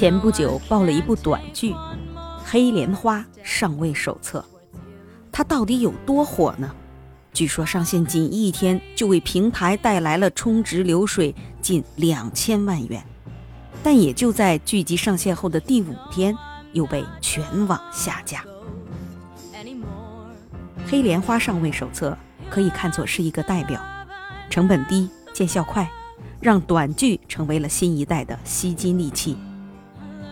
前不久爆了一部短剧《黑莲花上位手册》，它到底有多火呢？据说上线仅一天就为平台带来了充值流水近两千万元，但也就在剧集上线后的第五天，又被全网下架。《黑莲花上位手册》可以看作是一个代表，成本低、见效快，让短剧成为了新一代的吸金利器。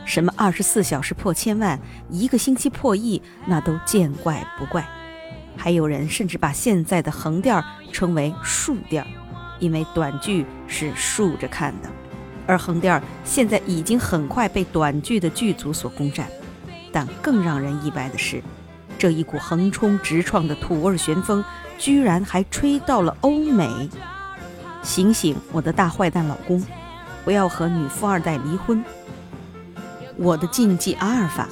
什么二十四小时破千万，一个星期破亿，那都见怪不怪。还有人甚至把现在的横店称为竖店，因为短剧是竖着看的，而横店现在已经很快被短剧的剧组所攻占。但更让人意外的是，这一股横冲直撞的土味旋风，居然还吹到了欧美。醒醒，我的大坏蛋老公，不要和女富二代离婚。我的禁忌阿尔法，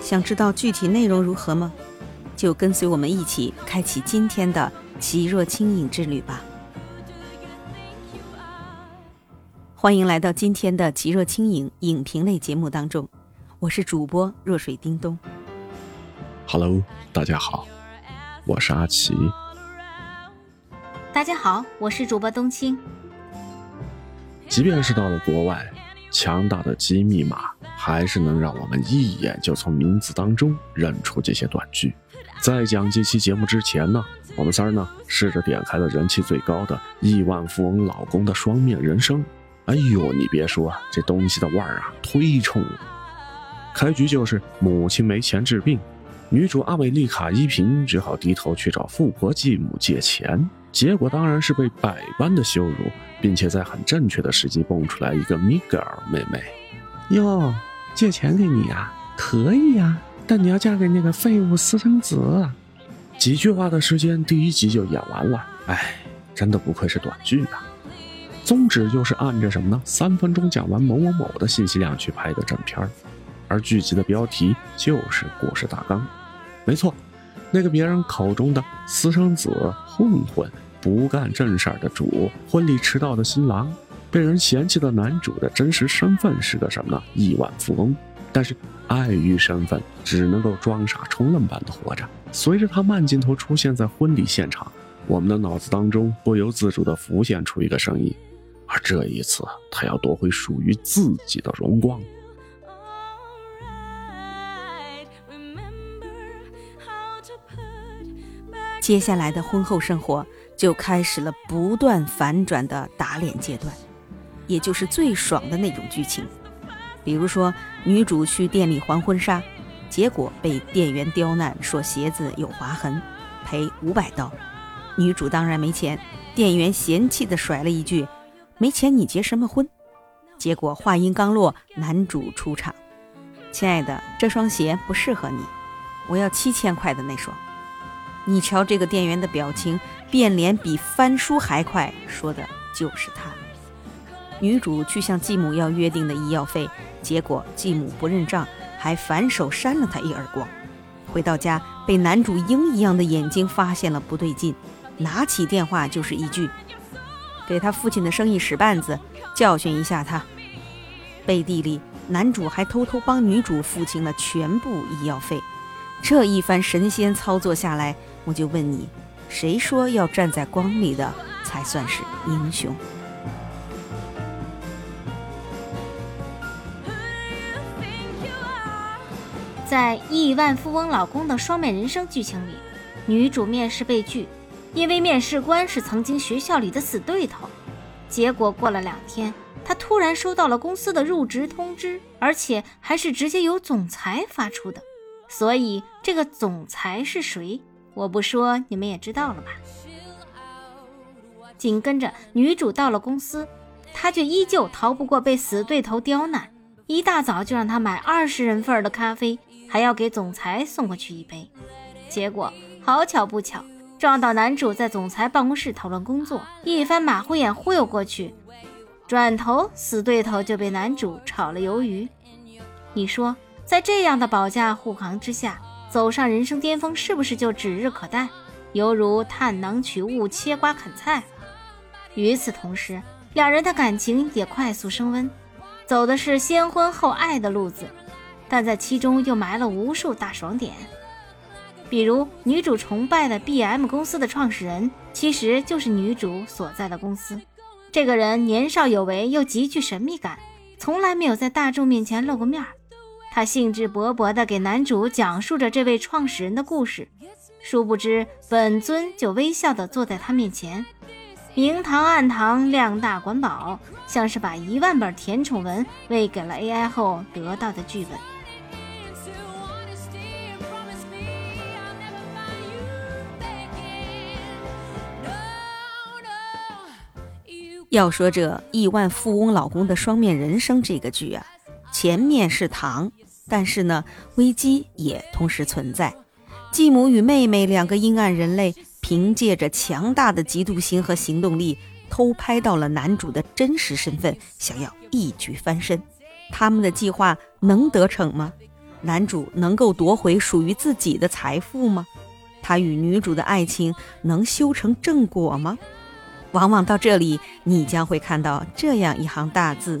想知道具体内容如何吗？就跟随我们一起开启今天的奇若轻影之旅吧。欢迎来到今天的奇若轻影影评类节目当中，我是主播若水叮咚。Hello，大家好，我是阿奇。大家好，我是主播冬青。即便是到了国外，强大的机密码还是能让我们一眼就从名字当中认出这些短句。在讲这期节目之前呢，我们三儿呢试着点开了人气最高的亿万富翁老公的双面人生。哎呦，你别说，这东西的味儿啊，忒冲了。开局就是母亲没钱治病，女主阿美丽卡依萍只好低头去找富婆继母借钱。结果当然是被百般的羞辱，并且在很正确的时机蹦出来一个米格尔妹妹。哟，借钱给你呀，可以呀，但你要嫁给那个废物私生子。几句话的时间，第一集就演完了。哎，真的不愧是短剧啊！宗旨就是按着什么呢？三分钟讲完某某某的信息量去拍的正片儿，而剧集的标题就是故事大纲。没错。那个别人口中的私生子、混混、不干正事儿的主、婚礼迟到的新郎、被人嫌弃的男主的真实身份是个什么呢？亿万富翁。但是碍于身份，只能够装傻充愣般的活着。随着他慢镜头出现在婚礼现场，我们的脑子当中不由自主地浮现出一个声音：而这一次，他要夺回属于自己的荣光。接下来的婚后生活就开始了不断反转的打脸阶段，也就是最爽的那种剧情。比如说，女主去店里还婚纱，结果被店员刁难，说鞋子有划痕，赔五百刀。女主当然没钱，店员嫌弃的甩了一句：“没钱你结什么婚？”结果话音刚落，男主出场：“亲爱的，这双鞋不适合你，我要七千块的那双。”你瞧这个店员的表情，变脸比翻书还快，说的就是他。女主去向继母要约定的医药费，结果继母不认账，还反手扇了他一耳光。回到家，被男主鹰一样的眼睛发现了不对劲，拿起电话就是一句：“给他父亲的生意使绊子，教训一下他。”背地里，男主还偷偷帮女主付清了全部医药费。这一番神仙操作下来，我就问你，谁说要站在光里的才算是英雄？在亿万富翁老公的双面人生剧情里，女主面试被拒，因为面试官是曾经学校里的死对头。结果过了两天，她突然收到了公司的入职通知，而且还是直接由总裁发出的。所以这个总裁是谁？我不说，你们也知道了吧？紧跟着，女主到了公司，她却依旧逃不过被死对头刁难。一大早就让她买二十人份的咖啡，还要给总裁送过去一杯。结果好巧不巧，撞到男主在总裁办公室讨论工作，一番马虎眼忽悠过去，转头死对头就被男主炒了鱿鱼。你说，在这样的保驾护航之下，走上人生巅峰是不是就指日可待？犹如探囊取物、切瓜啃菜。与此同时，两人的感情也快速升温，走的是先婚后爱的路子，但在其中又埋了无数大爽点。比如，女主崇拜的 B.M 公司的创始人，其实就是女主所在的公司。这个人年少有为，又极具神秘感，从来没有在大众面前露过面儿。他兴致勃勃地给男主讲述着这位创始人的故事，殊不知本尊就微笑地坐在他面前。明堂暗堂，量大管饱，像是把一万本甜宠文喂给了 AI 后得到的剧本。要说这亿万富翁老公的双面人生这个剧啊，前面是糖，但是呢，危机也同时存在。继母与妹妹两个阴暗人类。凭借着强大的嫉妒心和行动力，偷拍到了男主的真实身份，想要一举翻身。他们的计划能得逞吗？男主能够夺回属于自己的财富吗？他与女主的爱情能修成正果吗？往往到这里，你将会看到这样一行大字：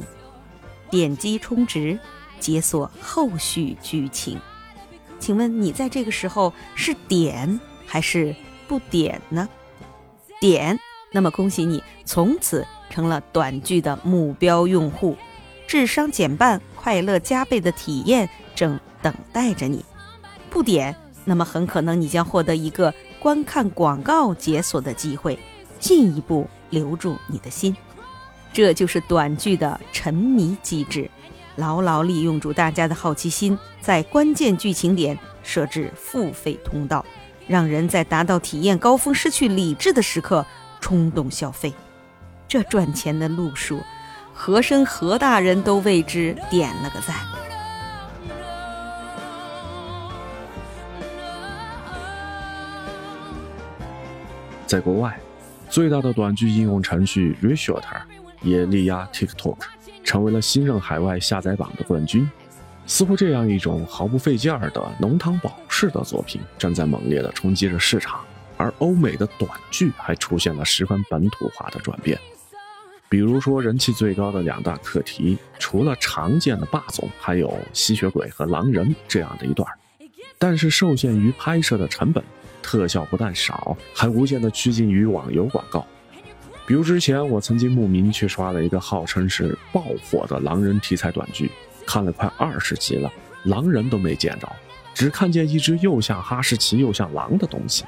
点击充值，解锁后续剧情。请问你在这个时候是点还是？不点呢？点，那么恭喜你，从此成了短剧的目标用户，智商减半、快乐加倍的体验正等待着你。不点，那么很可能你将获得一个观看广告解锁的机会，进一步留住你的心。这就是短剧的沉迷机制，牢牢利用住大家的好奇心，在关键剧情点设置付费通道。让人在达到体验高峰、失去理智的时刻冲动消费，这赚钱的路数，和珅何大人都为之点了个赞。在国外，最大的短剧应用程序 Reshooter 也力压 TikTok，成为了新任海外下载榜的冠军。似乎这样一种毫不费劲儿的浓汤宝式的作品，正在猛烈地冲击着市场。而欧美的短剧还出现了十分本土化的转变。比如说，人气最高的两大课题，除了常见的霸总，还有吸血鬼和狼人这样的一段。但是受限于拍摄的成本，特效不但少，还无限的趋近于网游广告。比如之前我曾经慕名去刷了一个号称是爆火的狼人题材短剧。看了快二十集了，狼人都没见着，只看见一只又像哈士奇又像狼的东西。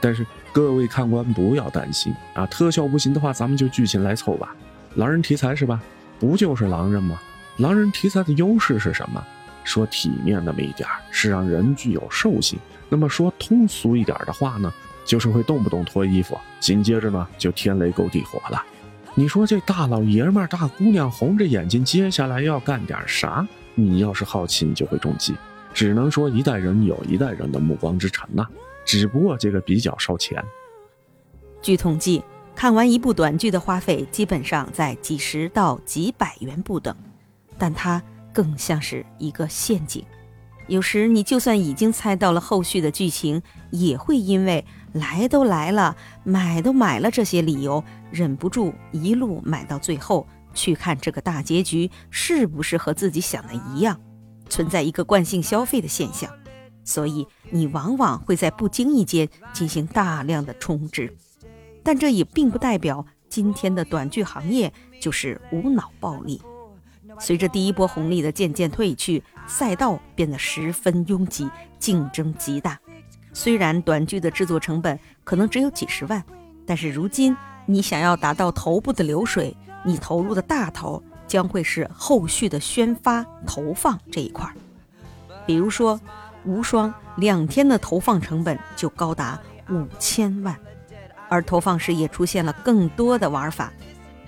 但是各位看官不要担心啊，特效不行的话，咱们就剧情来凑吧。狼人题材是吧？不就是狼人吗？狼人题材的优势是什么？说体面那么一点是让人具有兽性。那么说通俗一点的话呢，就是会动不动脱衣服，紧接着呢就天雷勾地火了。你说这大老爷们儿、大姑娘红着眼睛，接下来要干点啥？你要是好奇，你就会中计。只能说一代人有一代人的目光之城呐，只不过这个比较烧钱。据统计，看完一部短剧的花费基本上在几十到几百元不等，但它更像是一个陷阱。有时你就算已经猜到了后续的剧情，也会因为来都来了，买都买了这些理由，忍不住一路买到最后，去看这个大结局是不是和自己想的一样，存在一个惯性消费的现象，所以你往往会在不经意间进行大量的充值，但这也并不代表今天的短剧行业就是无脑暴利。随着第一波红利的渐渐褪去，赛道变得十分拥挤，竞争极大。虽然短剧的制作成本可能只有几十万，但是如今你想要达到头部的流水，你投入的大头将会是后续的宣发投放这一块。比如说，无双两天的投放成本就高达五千万，而投放时也出现了更多的玩法，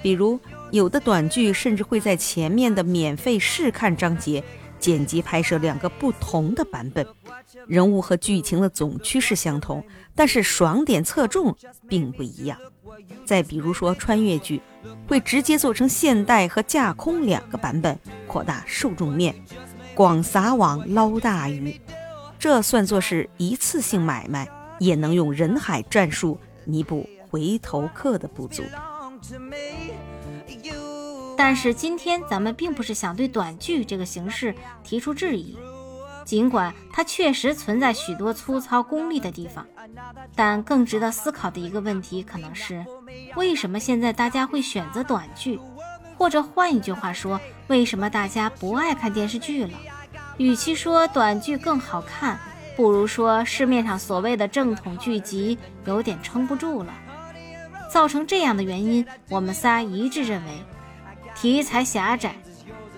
比如有的短剧甚至会在前面的免费试看章节剪辑拍摄两个不同的版本，人物和剧情的总趋势相同，但是爽点侧重并不一样。再比如说穿越剧，会直接做成现代和架空两个版本，扩大受众面，广撒网捞大鱼。这算作是一次性买卖，也能用人海战术弥补回头客的不足。但是今天咱们并不是想对短剧这个形式提出质疑，尽管它确实存在许多粗糙功利的地方，但更值得思考的一个问题可能是：为什么现在大家会选择短剧？或者换一句话说，为什么大家不爱看电视剧了？与其说短剧更好看，不如说市面上所谓的正统剧集有点撑不住了。造成这样的原因，我们仨一致认为：题材狭窄、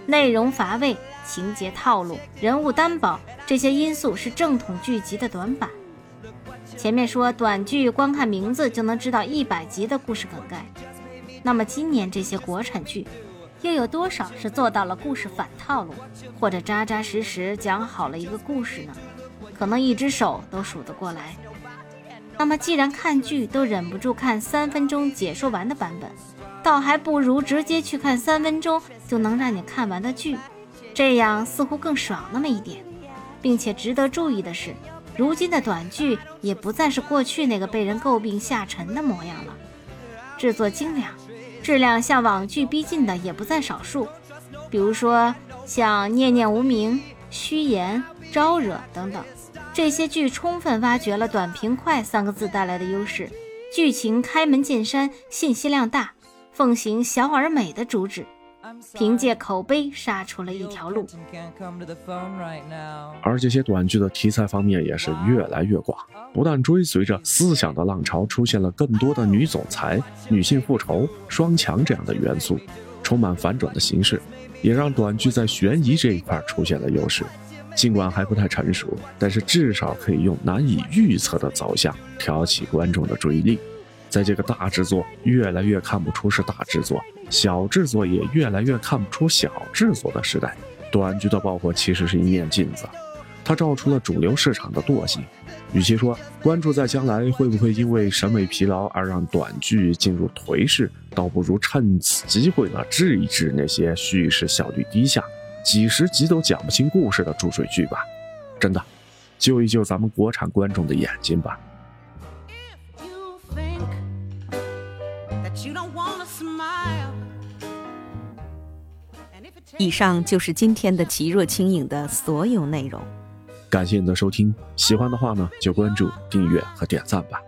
内容乏味、情节套路、人物单薄，这些因素是正统剧集的短板。前面说短剧光看名字就能知道一百集的故事梗概，那么今年这些国产剧。又有多少是做到了故事反套路，或者扎扎实实讲好了一个故事呢？可能一只手都数得过来。那么既然看剧都忍不住看三分钟解说完的版本，倒还不如直接去看三分钟就能让你看完的剧，这样似乎更爽那么一点。并且值得注意的是，如今的短剧也不再是过去那个被人诟病下沉的模样了，制作精良。质量向网剧逼近的也不在少数，比如说像《念念无名》《虚言》《招惹》等等，这些剧充分挖掘了“短平快”三个字带来的优势，剧情开门见山，信息量大，奉行小而美的主旨。凭借口碑杀出了一条路，而这些短剧的题材方面也是越来越广，不但追随着思想的浪潮出现了更多的女总裁、女性复仇、双强这样的元素，充满反转的形式，也让短剧在悬疑这一块出现了优势。尽管还不太成熟，但是至少可以用难以预测的走向挑起观众的注意力。在这个大制作越来越看不出是大制作。小制作也越来越看不出小制作的时代，短剧的爆火其实是一面镜子，它照出了主流市场的惰性。与其说关注在将来会不会因为审美疲劳而让短剧进入颓势，倒不如趁此机会呢治一治那些叙事效率低下、几十集都讲不清故事的注水剧吧。真的，救一救咱们国产观众的眼睛吧。以上就是今天的奇若轻影的所有内容。感谢你的收听，喜欢的话呢就关注、订阅和点赞吧。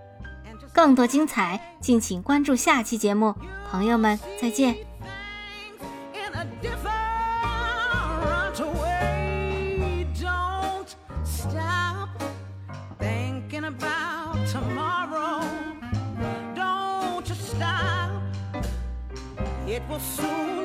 更多精彩，敬请关注下期节目。朋友们，再见。It will soon.